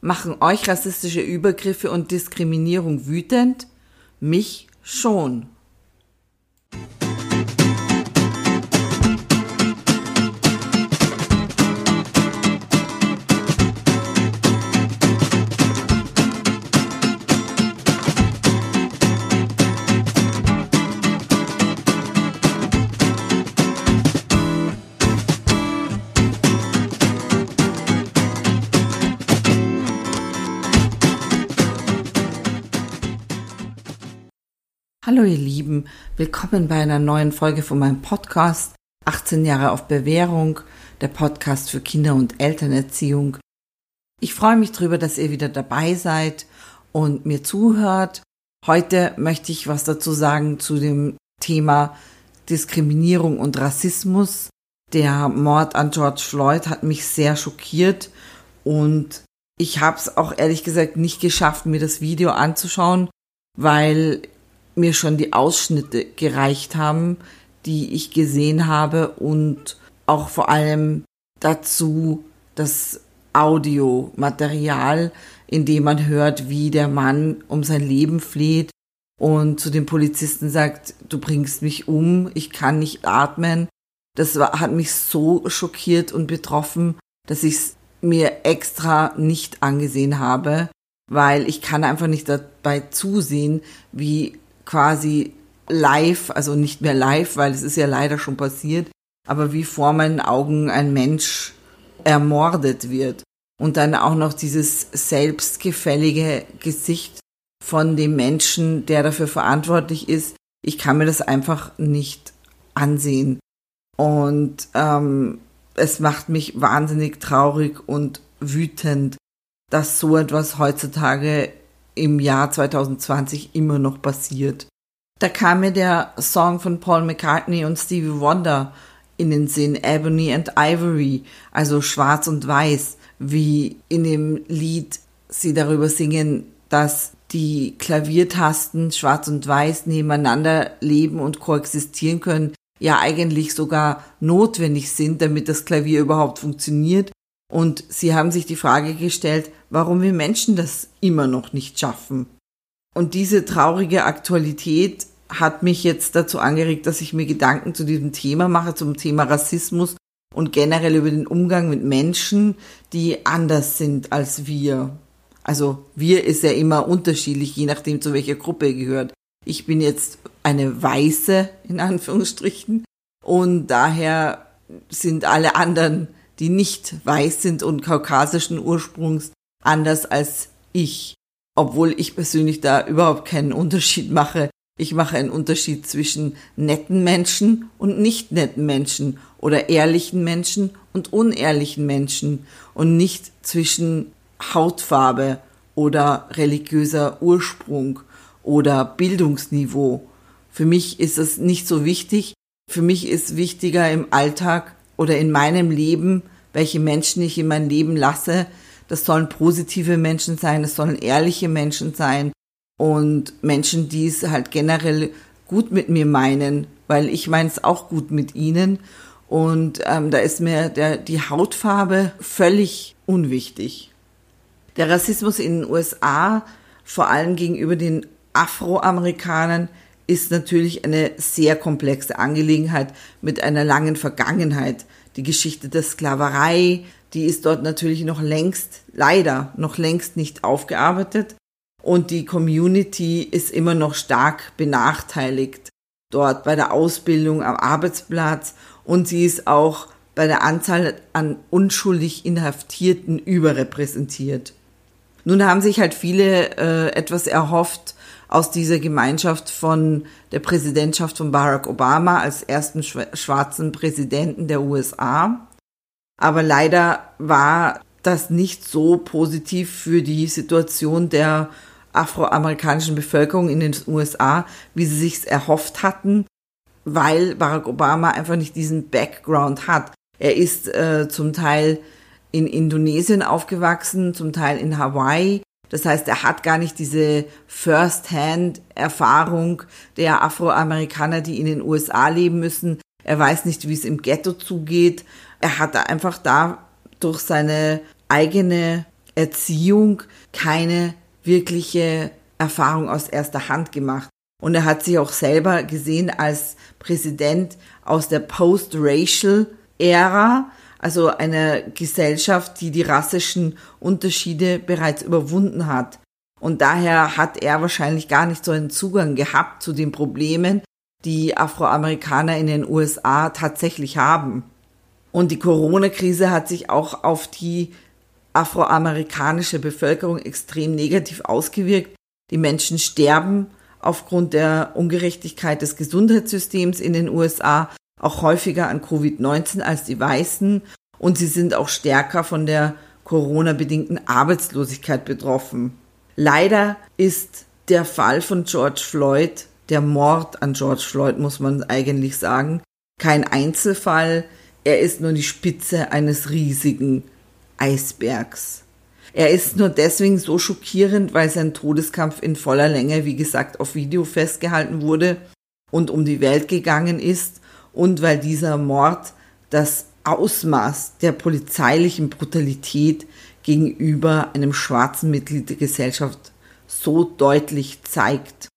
Machen euch rassistische Übergriffe und Diskriminierung wütend? Mich schon. Ihr Lieben, willkommen bei einer neuen Folge von meinem Podcast 18 Jahre auf Bewährung, der Podcast für Kinder- und Elternerziehung. Ich freue mich darüber, dass ihr wieder dabei seid und mir zuhört. Heute möchte ich was dazu sagen zu dem Thema Diskriminierung und Rassismus. Der Mord an George Floyd hat mich sehr schockiert und ich habe es auch ehrlich gesagt nicht geschafft, mir das Video anzuschauen, weil mir schon die Ausschnitte gereicht haben, die ich gesehen habe und auch vor allem dazu das Audiomaterial, in dem man hört, wie der Mann um sein Leben fleht und zu den Polizisten sagt, du bringst mich um, ich kann nicht atmen. Das hat mich so schockiert und betroffen, dass ich es mir extra nicht angesehen habe, weil ich kann einfach nicht dabei zusehen, wie quasi live, also nicht mehr live, weil es ist ja leider schon passiert, aber wie vor meinen Augen ein Mensch ermordet wird. Und dann auch noch dieses selbstgefällige Gesicht von dem Menschen, der dafür verantwortlich ist. Ich kann mir das einfach nicht ansehen. Und ähm, es macht mich wahnsinnig traurig und wütend, dass so etwas heutzutage im Jahr 2020 immer noch passiert. Da kam mir der Song von Paul McCartney und Stevie Wonder in den Sinn, Ebony and Ivory, also schwarz und weiß, wie in dem Lied sie darüber singen, dass die Klaviertasten schwarz und weiß nebeneinander leben und koexistieren können, ja eigentlich sogar notwendig sind, damit das Klavier überhaupt funktioniert. Und sie haben sich die Frage gestellt, warum wir Menschen das immer noch nicht schaffen. Und diese traurige Aktualität hat mich jetzt dazu angeregt, dass ich mir Gedanken zu diesem Thema mache, zum Thema Rassismus und generell über den Umgang mit Menschen, die anders sind als wir. Also wir ist ja immer unterschiedlich, je nachdem zu welcher Gruppe er gehört. Ich bin jetzt eine Weiße, in Anführungsstrichen, und daher sind alle anderen, die nicht weiß sind und kaukasischen Ursprungs, anders als ich, obwohl ich persönlich da überhaupt keinen Unterschied mache. Ich mache einen Unterschied zwischen netten Menschen und nicht netten Menschen oder ehrlichen Menschen und unehrlichen Menschen und nicht zwischen Hautfarbe oder religiöser Ursprung oder Bildungsniveau. Für mich ist es nicht so wichtig. Für mich ist wichtiger im Alltag oder in meinem Leben, welche Menschen ich in mein Leben lasse, das sollen positive Menschen sein, das sollen ehrliche Menschen sein und Menschen, die es halt generell gut mit mir meinen, weil ich meine es auch gut mit ihnen. Und ähm, da ist mir der, die Hautfarbe völlig unwichtig. Der Rassismus in den USA, vor allem gegenüber den Afroamerikanern, ist natürlich eine sehr komplexe Angelegenheit mit einer langen Vergangenheit. Die Geschichte der Sklaverei, die ist dort natürlich noch längst, leider noch längst nicht aufgearbeitet. Und die Community ist immer noch stark benachteiligt dort bei der Ausbildung am Arbeitsplatz und sie ist auch bei der Anzahl an unschuldig Inhaftierten überrepräsentiert. Nun haben sich halt viele äh, etwas erhofft aus dieser Gemeinschaft von der Präsidentschaft von Barack Obama als ersten schwarzen Präsidenten der USA. Aber leider war das nicht so positiv für die Situation der afroamerikanischen Bevölkerung in den USA, wie sie sich's erhofft hatten, weil Barack Obama einfach nicht diesen Background hat. Er ist äh, zum Teil in Indonesien aufgewachsen, zum Teil in Hawaii. Das heißt, er hat gar nicht diese First-Hand-Erfahrung der Afroamerikaner, die in den USA leben müssen. Er weiß nicht, wie es im Ghetto zugeht. Er hat einfach da durch seine eigene Erziehung keine wirkliche Erfahrung aus erster Hand gemacht. Und er hat sich auch selber gesehen als Präsident aus der Post-Racial-Ära, also einer Gesellschaft, die die rassischen Unterschiede bereits überwunden hat. Und daher hat er wahrscheinlich gar nicht so einen Zugang gehabt zu den Problemen, die Afroamerikaner in den USA tatsächlich haben. Und die Corona-Krise hat sich auch auf die afroamerikanische Bevölkerung extrem negativ ausgewirkt. Die Menschen sterben aufgrund der Ungerechtigkeit des Gesundheitssystems in den USA auch häufiger an Covid-19 als die Weißen und sie sind auch stärker von der Corona-bedingten Arbeitslosigkeit betroffen. Leider ist der Fall von George Floyd, der Mord an George Floyd muss man eigentlich sagen, kein Einzelfall, er ist nur die Spitze eines riesigen Eisbergs. Er ist nur deswegen so schockierend, weil sein Todeskampf in voller Länge, wie gesagt, auf Video festgehalten wurde und um die Welt gegangen ist und weil dieser Mord das Ausmaß der polizeilichen Brutalität gegenüber einem schwarzen Mitglied der Gesellschaft so deutlich zeigt.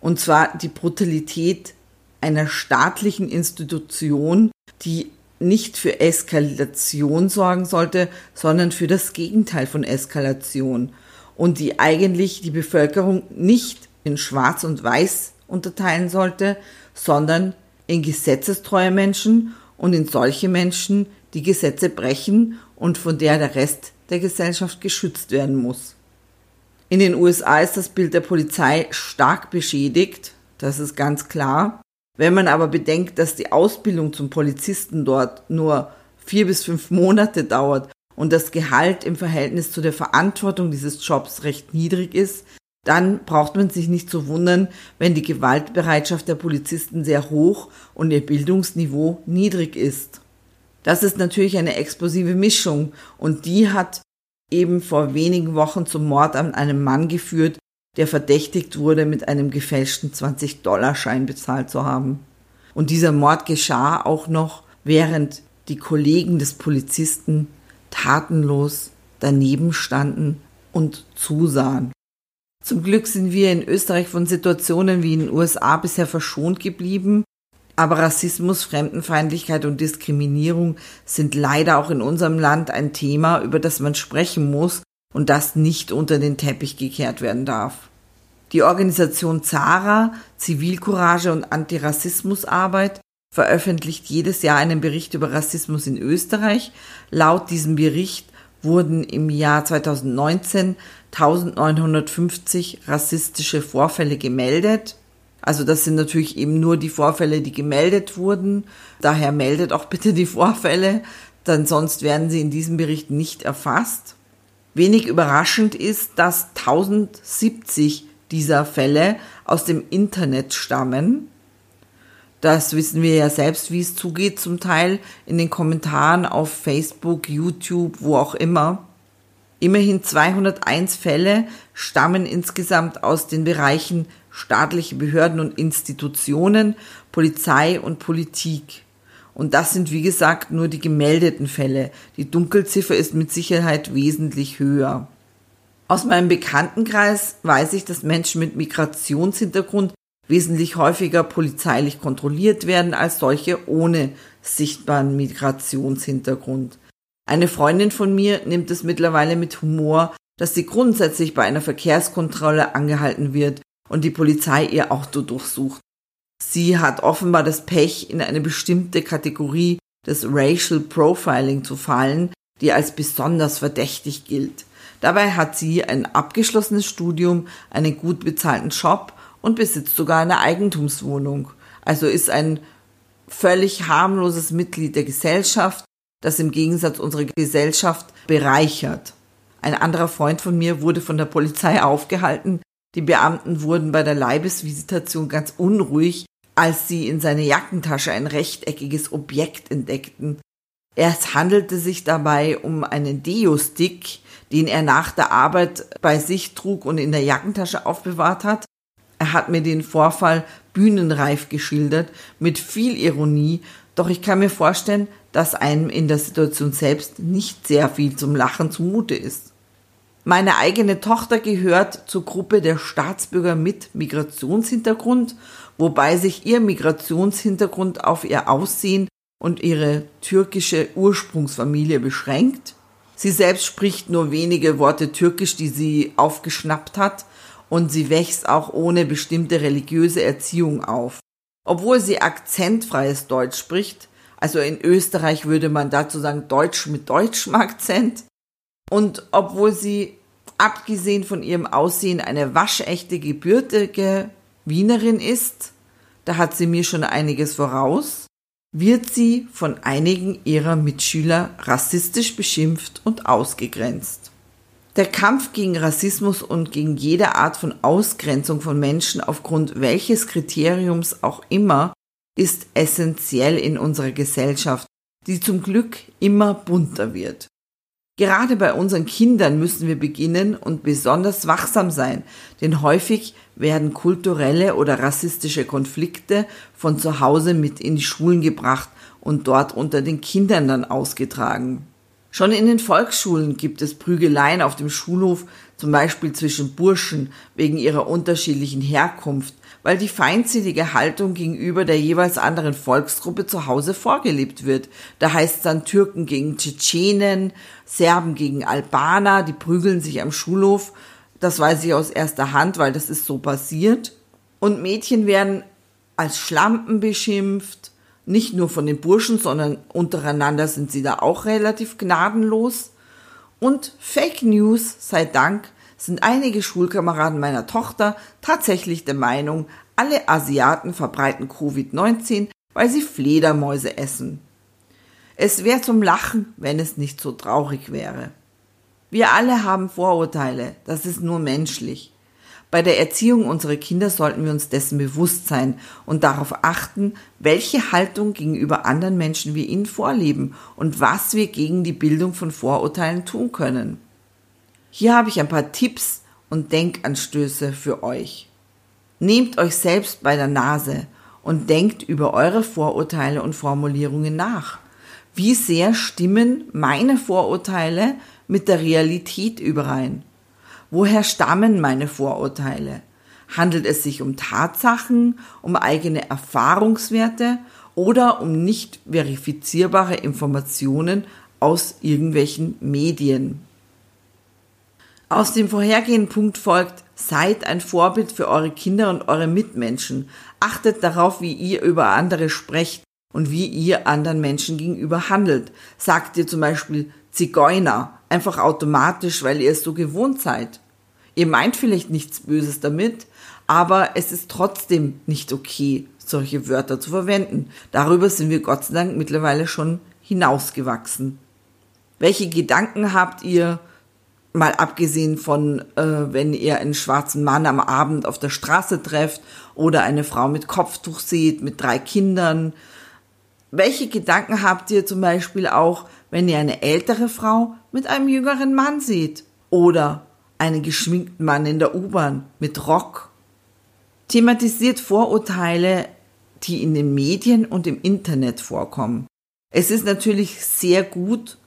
Und zwar die Brutalität einer staatlichen Institution, die nicht für Eskalation sorgen sollte, sondern für das Gegenteil von Eskalation und die eigentlich die Bevölkerung nicht in Schwarz und Weiß unterteilen sollte, sondern in gesetzestreue Menschen und in solche Menschen, die Gesetze brechen und von der der Rest der Gesellschaft geschützt werden muss. In den USA ist das Bild der Polizei stark beschädigt, das ist ganz klar. Wenn man aber bedenkt, dass die Ausbildung zum Polizisten dort nur vier bis fünf Monate dauert und das Gehalt im Verhältnis zu der Verantwortung dieses Jobs recht niedrig ist, dann braucht man sich nicht zu wundern, wenn die Gewaltbereitschaft der Polizisten sehr hoch und ihr Bildungsniveau niedrig ist. Das ist natürlich eine explosive Mischung und die hat eben vor wenigen Wochen zum Mord an einem Mann geführt, der verdächtigt wurde, mit einem gefälschten 20-Dollar-Schein bezahlt zu haben. Und dieser Mord geschah auch noch, während die Kollegen des Polizisten tatenlos daneben standen und zusahen. Zum Glück sind wir in Österreich von Situationen wie in den USA bisher verschont geblieben, aber Rassismus, Fremdenfeindlichkeit und Diskriminierung sind leider auch in unserem Land ein Thema, über das man sprechen muss und das nicht unter den Teppich gekehrt werden darf. Die Organisation ZARA, Zivilcourage und Antirassismusarbeit, veröffentlicht jedes Jahr einen Bericht über Rassismus in Österreich. Laut diesem Bericht wurden im Jahr 2019 1950 rassistische Vorfälle gemeldet. Also das sind natürlich eben nur die Vorfälle, die gemeldet wurden. Daher meldet auch bitte die Vorfälle, denn sonst werden sie in diesem Bericht nicht erfasst. Wenig überraschend ist, dass 1070 dieser Fälle aus dem Internet stammen. Das wissen wir ja selbst, wie es zugeht, zum Teil in den Kommentaren auf Facebook, YouTube, wo auch immer. Immerhin 201 Fälle stammen insgesamt aus den Bereichen staatliche Behörden und Institutionen, Polizei und Politik. Und das sind, wie gesagt, nur die gemeldeten Fälle. Die Dunkelziffer ist mit Sicherheit wesentlich höher. Aus meinem Bekanntenkreis weiß ich, dass Menschen mit Migrationshintergrund wesentlich häufiger polizeilich kontrolliert werden als solche ohne sichtbaren Migrationshintergrund. Eine Freundin von mir nimmt es mittlerweile mit Humor, dass sie grundsätzlich bei einer Verkehrskontrolle angehalten wird und die Polizei ihr Auto durchsucht. Sie hat offenbar das Pech, in eine bestimmte Kategorie des Racial Profiling zu fallen, die als besonders verdächtig gilt. Dabei hat sie ein abgeschlossenes Studium, einen gut bezahlten Job und besitzt sogar eine Eigentumswohnung. Also ist ein völlig harmloses Mitglied der Gesellschaft, das im Gegensatz unsere Gesellschaft bereichert. Ein anderer Freund von mir wurde von der Polizei aufgehalten. Die Beamten wurden bei der Leibesvisitation ganz unruhig, als sie in seine Jackentasche ein rechteckiges Objekt entdeckten. Es handelte sich dabei um einen Deo-Stick, den er nach der Arbeit bei sich trug und in der Jackentasche aufbewahrt hat. Er hat mir den Vorfall bühnenreif geschildert, mit viel Ironie, doch ich kann mir vorstellen, dass einem in der Situation selbst nicht sehr viel zum Lachen zumute ist. Meine eigene Tochter gehört zur Gruppe der Staatsbürger mit Migrationshintergrund, wobei sich ihr Migrationshintergrund auf ihr Aussehen und ihre türkische Ursprungsfamilie beschränkt. Sie selbst spricht nur wenige Worte Türkisch, die sie aufgeschnappt hat, und sie wächst auch ohne bestimmte religiöse Erziehung auf. Obwohl sie akzentfreies Deutsch spricht, also in Österreich würde man dazu sagen Deutsch mit deutschem Akzent, und obwohl sie abgesehen von ihrem Aussehen eine waschechte gebürtige Wienerin ist, da hat sie mir schon einiges voraus, wird sie von einigen ihrer Mitschüler rassistisch beschimpft und ausgegrenzt. Der Kampf gegen Rassismus und gegen jede Art von Ausgrenzung von Menschen aufgrund welches Kriteriums auch immer ist essentiell in unserer Gesellschaft, die zum Glück immer bunter wird. Gerade bei unseren Kindern müssen wir beginnen und besonders wachsam sein, denn häufig werden kulturelle oder rassistische Konflikte von zu Hause mit in die Schulen gebracht und dort unter den Kindern dann ausgetragen. Schon in den Volksschulen gibt es Prügeleien auf dem Schulhof, zum Beispiel zwischen Burschen wegen ihrer unterschiedlichen Herkunft, weil die feindselige Haltung gegenüber der jeweils anderen Volksgruppe zu Hause vorgelebt wird. Da heißt es dann Türken gegen Tschetschenen, Serben gegen Albaner, die prügeln sich am Schulhof. Das weiß ich aus erster Hand, weil das ist so passiert. Und Mädchen werden als Schlampen beschimpft, nicht nur von den Burschen, sondern untereinander sind sie da auch relativ gnadenlos. Und Fake News, sei Dank, sind einige Schulkameraden meiner Tochter tatsächlich der Meinung, alle Asiaten verbreiten Covid-19, weil sie Fledermäuse essen. Es wäre zum Lachen, wenn es nicht so traurig wäre. Wir alle haben Vorurteile, das ist nur menschlich. Bei der Erziehung unserer Kinder sollten wir uns dessen bewusst sein und darauf achten, welche Haltung gegenüber anderen Menschen wir ihnen vorleben und was wir gegen die Bildung von Vorurteilen tun können. Hier habe ich ein paar Tipps und Denkanstöße für euch. Nehmt euch selbst bei der Nase und denkt über eure Vorurteile und Formulierungen nach. Wie sehr stimmen meine Vorurteile mit der Realität überein? Woher stammen meine Vorurteile? Handelt es sich um Tatsachen, um eigene Erfahrungswerte oder um nicht verifizierbare Informationen aus irgendwelchen Medien? Aus dem vorhergehenden Punkt folgt, seid ein Vorbild für eure Kinder und eure Mitmenschen. Achtet darauf, wie ihr über andere sprecht und wie ihr anderen Menschen gegenüber handelt. Sagt ihr zum Beispiel Zigeuner, einfach automatisch, weil ihr es so gewohnt seid. Ihr meint vielleicht nichts Böses damit, aber es ist trotzdem nicht okay, solche Wörter zu verwenden. Darüber sind wir Gott sei Dank mittlerweile schon hinausgewachsen. Welche Gedanken habt ihr, mal abgesehen von, äh, wenn ihr einen schwarzen Mann am Abend auf der Straße trefft oder eine Frau mit Kopftuch seht, mit drei Kindern. Welche Gedanken habt ihr zum Beispiel auch, wenn ihr eine ältere Frau mit einem jüngeren Mann seht? Oder einen geschminkten Mann in der U-Bahn mit Rock? Thematisiert Vorurteile, die in den Medien und im Internet vorkommen. Es ist natürlich sehr gut,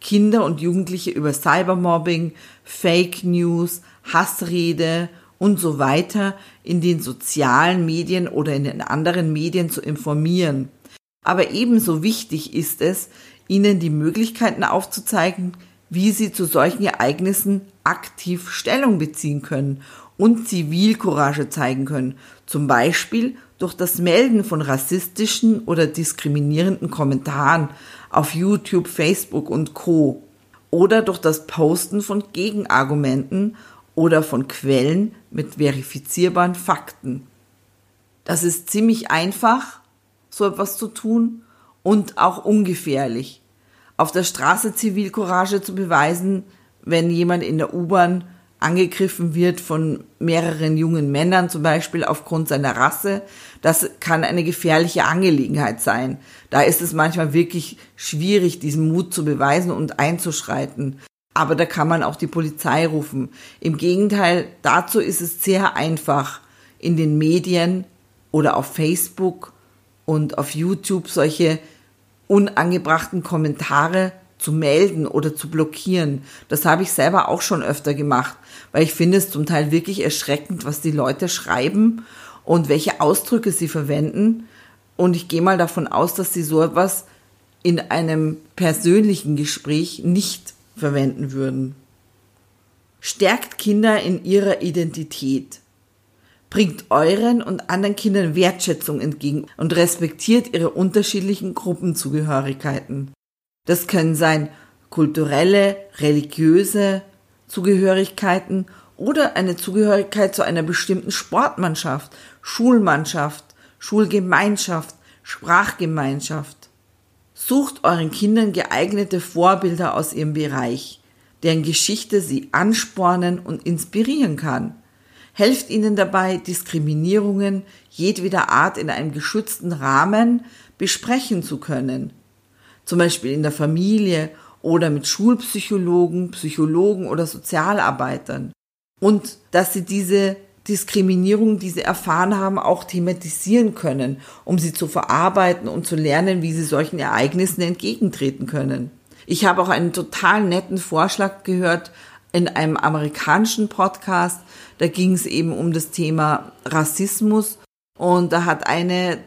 Kinder und Jugendliche über Cybermobbing, Fake News, Hassrede und so weiter in den sozialen Medien oder in den anderen Medien zu informieren. Aber ebenso wichtig ist es, ihnen die Möglichkeiten aufzuzeigen, wie sie zu solchen Ereignissen aktiv Stellung beziehen können und Zivilcourage zeigen können, zum Beispiel durch das Melden von rassistischen oder diskriminierenden Kommentaren auf YouTube, Facebook und Co. oder durch das Posten von Gegenargumenten oder von Quellen mit verifizierbaren Fakten. Das ist ziemlich einfach, so etwas zu tun und auch ungefährlich. Auf der Straße Zivilcourage zu beweisen, wenn jemand in der U-Bahn angegriffen wird von mehreren jungen Männern, zum Beispiel aufgrund seiner Rasse, das kann eine gefährliche Angelegenheit sein. Da ist es manchmal wirklich schwierig, diesen Mut zu beweisen und einzuschreiten. Aber da kann man auch die Polizei rufen. Im Gegenteil, dazu ist es sehr einfach, in den Medien oder auf Facebook und auf YouTube solche unangebrachten Kommentare zu melden oder zu blockieren. Das habe ich selber auch schon öfter gemacht, weil ich finde es zum Teil wirklich erschreckend, was die Leute schreiben und welche Ausdrücke sie verwenden. Und ich gehe mal davon aus, dass sie so etwas in einem persönlichen Gespräch nicht verwenden würden. Stärkt Kinder in ihrer Identität. Bringt euren und anderen Kindern Wertschätzung entgegen und respektiert ihre unterschiedlichen Gruppenzugehörigkeiten. Das können sein kulturelle, religiöse Zugehörigkeiten oder eine Zugehörigkeit zu einer bestimmten Sportmannschaft, Schulmannschaft, Schulgemeinschaft, Sprachgemeinschaft. Sucht euren Kindern geeignete Vorbilder aus ihrem Bereich, deren Geschichte sie anspornen und inspirieren kann. Helft ihnen dabei, Diskriminierungen jedweder Art in einem geschützten Rahmen besprechen zu können. Zum Beispiel in der Familie oder mit Schulpsychologen, Psychologen oder Sozialarbeitern. Und dass sie diese Diskriminierung, die sie erfahren haben, auch thematisieren können, um sie zu verarbeiten und zu lernen, wie sie solchen Ereignissen entgegentreten können. Ich habe auch einen total netten Vorschlag gehört in einem amerikanischen Podcast. Da ging es eben um das Thema Rassismus und da hat eine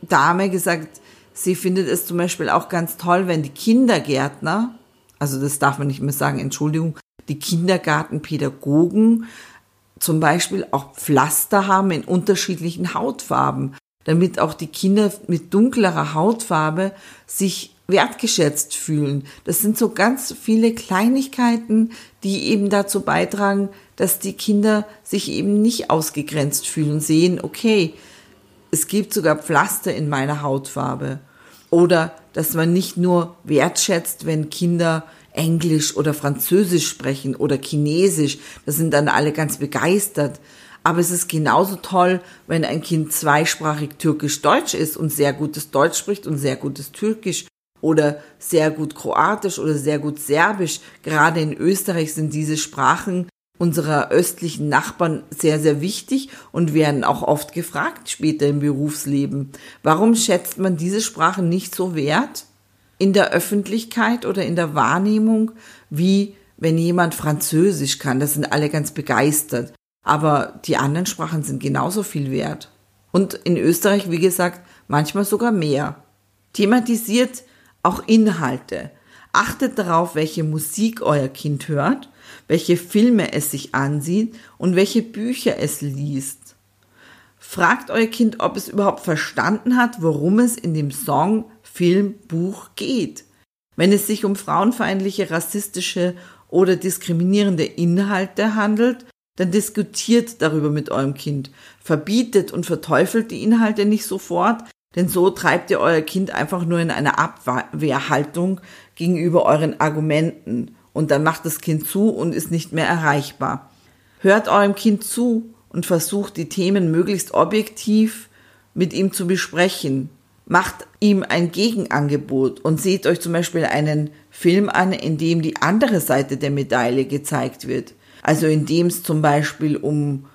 Dame gesagt, sie findet es zum Beispiel auch ganz toll, wenn die Kindergärtner, also das darf man nicht mehr sagen, Entschuldigung, die Kindergartenpädagogen zum Beispiel auch Pflaster haben in unterschiedlichen Hautfarben, damit auch die Kinder mit dunklerer Hautfarbe sich wertgeschätzt fühlen. Das sind so ganz viele Kleinigkeiten, die eben dazu beitragen, dass die Kinder sich eben nicht ausgegrenzt fühlen, sehen, okay, es gibt sogar Pflaster in meiner Hautfarbe. Oder dass man nicht nur wertschätzt, wenn Kinder Englisch oder Französisch sprechen oder Chinesisch. Da sind dann alle ganz begeistert. Aber es ist genauso toll, wenn ein Kind zweisprachig türkisch-deutsch ist und sehr gutes Deutsch spricht und sehr gutes Türkisch oder sehr gut Kroatisch oder sehr gut Serbisch. Gerade in Österreich sind diese Sprachen unserer östlichen Nachbarn sehr, sehr wichtig und werden auch oft gefragt später im Berufsleben. Warum schätzt man diese Sprachen nicht so wert? in der Öffentlichkeit oder in der Wahrnehmung, wie wenn jemand Französisch kann. Das sind alle ganz begeistert. Aber die anderen Sprachen sind genauso viel wert. Und in Österreich, wie gesagt, manchmal sogar mehr. Thematisiert auch Inhalte. Achtet darauf, welche Musik euer Kind hört, welche Filme es sich ansieht und welche Bücher es liest. Fragt euer Kind, ob es überhaupt verstanden hat, worum es in dem Song Film, Buch geht. Wenn es sich um frauenfeindliche, rassistische oder diskriminierende Inhalte handelt, dann diskutiert darüber mit eurem Kind. Verbietet und verteufelt die Inhalte nicht sofort, denn so treibt ihr euer Kind einfach nur in eine Abwehrhaltung gegenüber euren Argumenten und dann macht das Kind zu und ist nicht mehr erreichbar. Hört eurem Kind zu und versucht die Themen möglichst objektiv mit ihm zu besprechen macht ihm ein Gegenangebot und seht euch zum Beispiel einen Film an, in dem die andere Seite der Medaille gezeigt wird. Also in dem es zum Beispiel um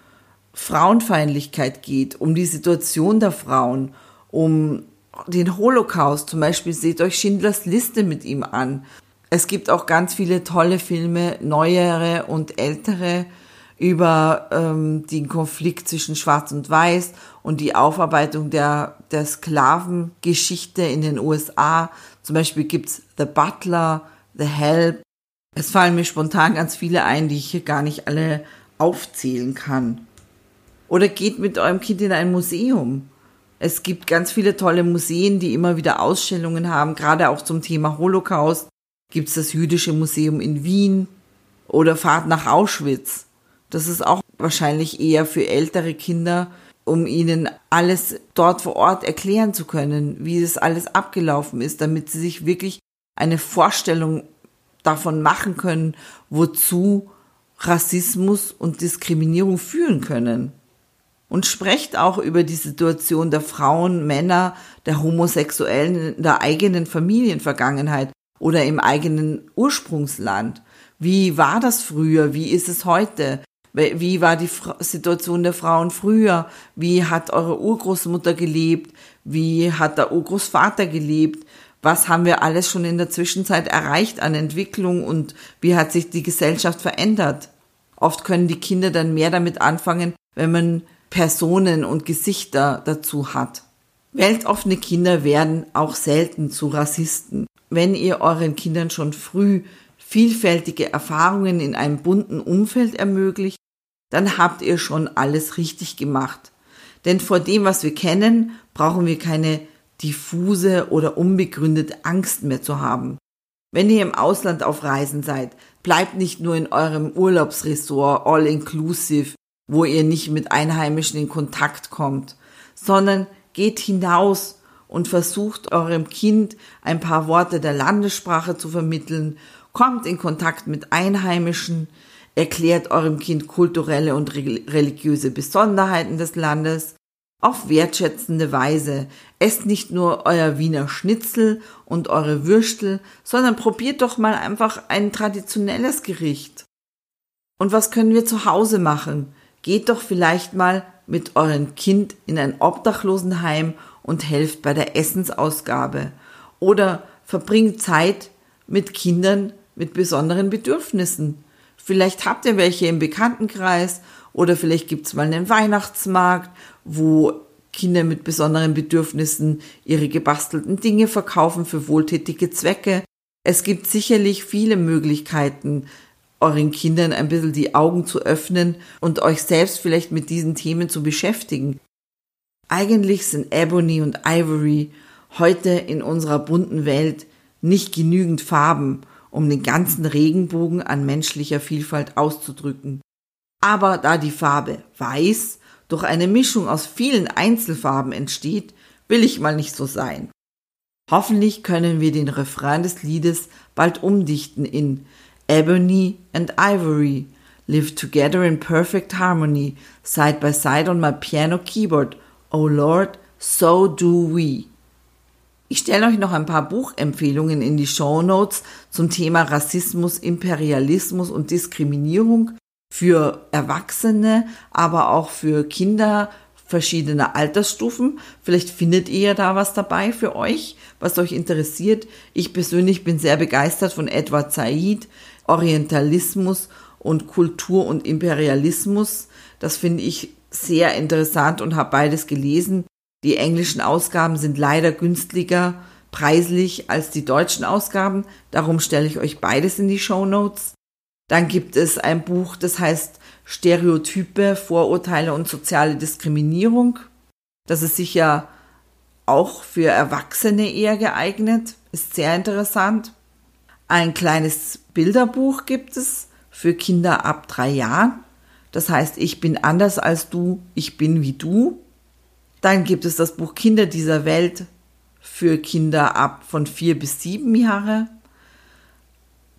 Frauenfeindlichkeit geht, um die Situation der Frauen, um den Holocaust. Zum Beispiel seht euch Schindlers Liste mit ihm an. Es gibt auch ganz viele tolle Filme, neuere und ältere, über ähm, den Konflikt zwischen Schwarz und Weiß und die Aufarbeitung der, der Sklavengeschichte in den USA. Zum Beispiel gibt's The Butler, The Help. Es fallen mir spontan ganz viele ein, die ich hier gar nicht alle aufzählen kann. Oder geht mit eurem Kind in ein Museum. Es gibt ganz viele tolle Museen, die immer wieder Ausstellungen haben, gerade auch zum Thema Holocaust. Gibt's das Jüdische Museum in Wien oder Fahrt nach Auschwitz. Das ist auch wahrscheinlich eher für ältere Kinder, um ihnen alles dort vor Ort erklären zu können, wie es alles abgelaufen ist, damit sie sich wirklich eine Vorstellung davon machen können, wozu Rassismus und Diskriminierung führen können. Und sprecht auch über die Situation der Frauen, Männer, der Homosexuellen in der eigenen Familienvergangenheit oder im eigenen Ursprungsland. Wie war das früher? Wie ist es heute? Wie war die Situation der Frauen früher? Wie hat eure Urgroßmutter gelebt? Wie hat der Urgroßvater gelebt? Was haben wir alles schon in der Zwischenzeit erreicht an Entwicklung und wie hat sich die Gesellschaft verändert? Oft können die Kinder dann mehr damit anfangen, wenn man Personen und Gesichter dazu hat. Weltoffene Kinder werden auch selten zu Rassisten. Wenn ihr euren Kindern schon früh vielfältige Erfahrungen in einem bunten Umfeld ermöglicht, dann habt ihr schon alles richtig gemacht. Denn vor dem, was wir kennen, brauchen wir keine diffuse oder unbegründete Angst mehr zu haben. Wenn ihr im Ausland auf Reisen seid, bleibt nicht nur in eurem Urlaubsressort all inclusive, wo ihr nicht mit Einheimischen in Kontakt kommt, sondern geht hinaus und versucht eurem Kind ein paar Worte der Landessprache zu vermitteln, kommt in Kontakt mit Einheimischen, erklärt eurem Kind kulturelle und religiöse Besonderheiten des Landes auf wertschätzende Weise. Esst nicht nur euer Wiener Schnitzel und eure Würstel, sondern probiert doch mal einfach ein traditionelles Gericht. Und was können wir zu Hause machen? Geht doch vielleicht mal mit eurem Kind in ein Obdachlosenheim und helft bei der Essensausgabe. Oder verbringt Zeit mit Kindern mit besonderen Bedürfnissen. Vielleicht habt ihr welche im Bekanntenkreis oder vielleicht gibt's mal einen Weihnachtsmarkt, wo Kinder mit besonderen Bedürfnissen ihre gebastelten Dinge verkaufen für wohltätige Zwecke. Es gibt sicherlich viele Möglichkeiten, euren Kindern ein bisschen die Augen zu öffnen und euch selbst vielleicht mit diesen Themen zu beschäftigen. Eigentlich sind Ebony und Ivory heute in unserer bunten Welt nicht genügend Farben, um den ganzen Regenbogen an menschlicher Vielfalt auszudrücken. Aber da die Farbe weiß durch eine Mischung aus vielen Einzelfarben entsteht, will ich mal nicht so sein. Hoffentlich können wir den Refrain des Liedes bald umdichten in Ebony and Ivory live together in perfect harmony, side by side on my piano keyboard. Oh Lord, so do we. Ich stelle euch noch ein paar Buchempfehlungen in die Show Notes zum Thema Rassismus, Imperialismus und Diskriminierung für Erwachsene, aber auch für Kinder verschiedener Altersstufen. Vielleicht findet ihr ja da was dabei für euch, was euch interessiert. Ich persönlich bin sehr begeistert von Edward Said, Orientalismus und Kultur und Imperialismus. Das finde ich sehr interessant und habe beides gelesen. Die englischen Ausgaben sind leider günstiger preislich als die deutschen Ausgaben. Darum stelle ich euch beides in die Show Notes. Dann gibt es ein Buch, das heißt Stereotype, Vorurteile und soziale Diskriminierung. Das ist sicher auch für Erwachsene eher geeignet, ist sehr interessant. Ein kleines Bilderbuch gibt es für Kinder ab drei Jahren. Das heißt, ich bin anders als du, ich bin wie du. Dann gibt es das Buch Kinder dieser Welt für Kinder ab von vier bis sieben Jahre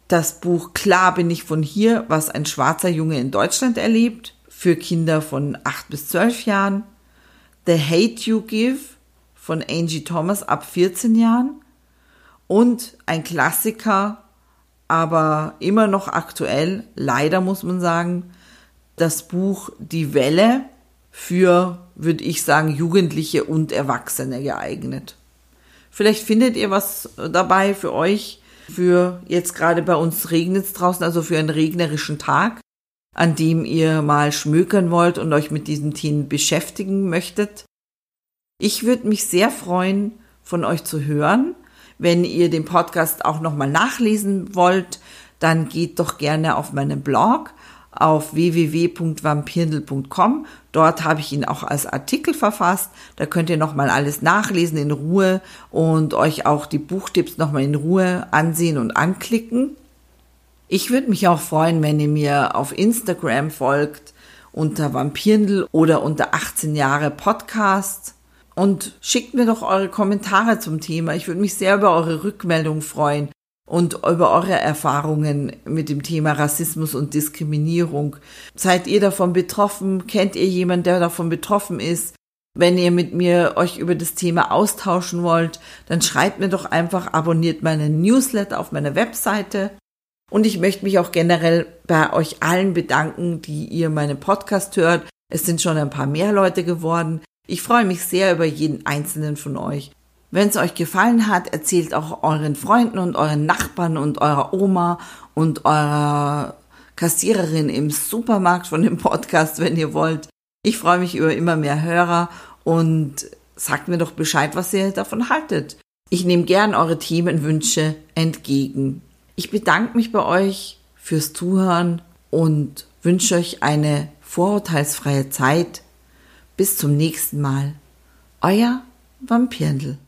das Buch Klar bin ich von hier, was ein schwarzer Junge in Deutschland erlebt, für Kinder von 8 bis 12 Jahren. The Hate You Give von Angie Thomas ab 14 Jahren. Und ein Klassiker, aber immer noch aktuell, leider muss man sagen, das Buch Die Welle für, würde ich sagen, Jugendliche und Erwachsene geeignet. Vielleicht findet ihr was dabei für euch für jetzt gerade bei uns regnet es draußen, also für einen regnerischen Tag, an dem ihr mal schmökern wollt und euch mit diesen Themen beschäftigen möchtet. Ich würde mich sehr freuen, von euch zu hören. Wenn ihr den Podcast auch nochmal nachlesen wollt, dann geht doch gerne auf meinen Blog auf www.vampirndl.com. Dort habe ich ihn auch als Artikel verfasst. Da könnt ihr nochmal alles nachlesen in Ruhe und euch auch die Buchtipps nochmal in Ruhe ansehen und anklicken. Ich würde mich auch freuen, wenn ihr mir auf Instagram folgt unter Vampirndl oder unter 18 Jahre Podcast und schickt mir doch eure Kommentare zum Thema. Ich würde mich sehr über eure Rückmeldung freuen und über eure Erfahrungen mit dem Thema Rassismus und Diskriminierung. Seid ihr davon betroffen? Kennt ihr jemanden, der davon betroffen ist? Wenn ihr mit mir euch über das Thema austauschen wollt, dann schreibt mir doch einfach, abonniert meinen Newsletter auf meiner Webseite. Und ich möchte mich auch generell bei euch allen bedanken, die ihr meinen Podcast hört. Es sind schon ein paar mehr Leute geworden. Ich freue mich sehr über jeden einzelnen von euch. Wenn es euch gefallen hat, erzählt auch euren Freunden und euren Nachbarn und eurer Oma und eurer Kassiererin im Supermarkt von dem Podcast, wenn ihr wollt. Ich freue mich über immer mehr Hörer und sagt mir doch Bescheid, was ihr davon haltet. Ich nehme gern eure Themenwünsche entgegen. Ich bedanke mich bei euch fürs Zuhören und wünsche euch eine vorurteilsfreie Zeit. Bis zum nächsten Mal. Euer Vampirndl.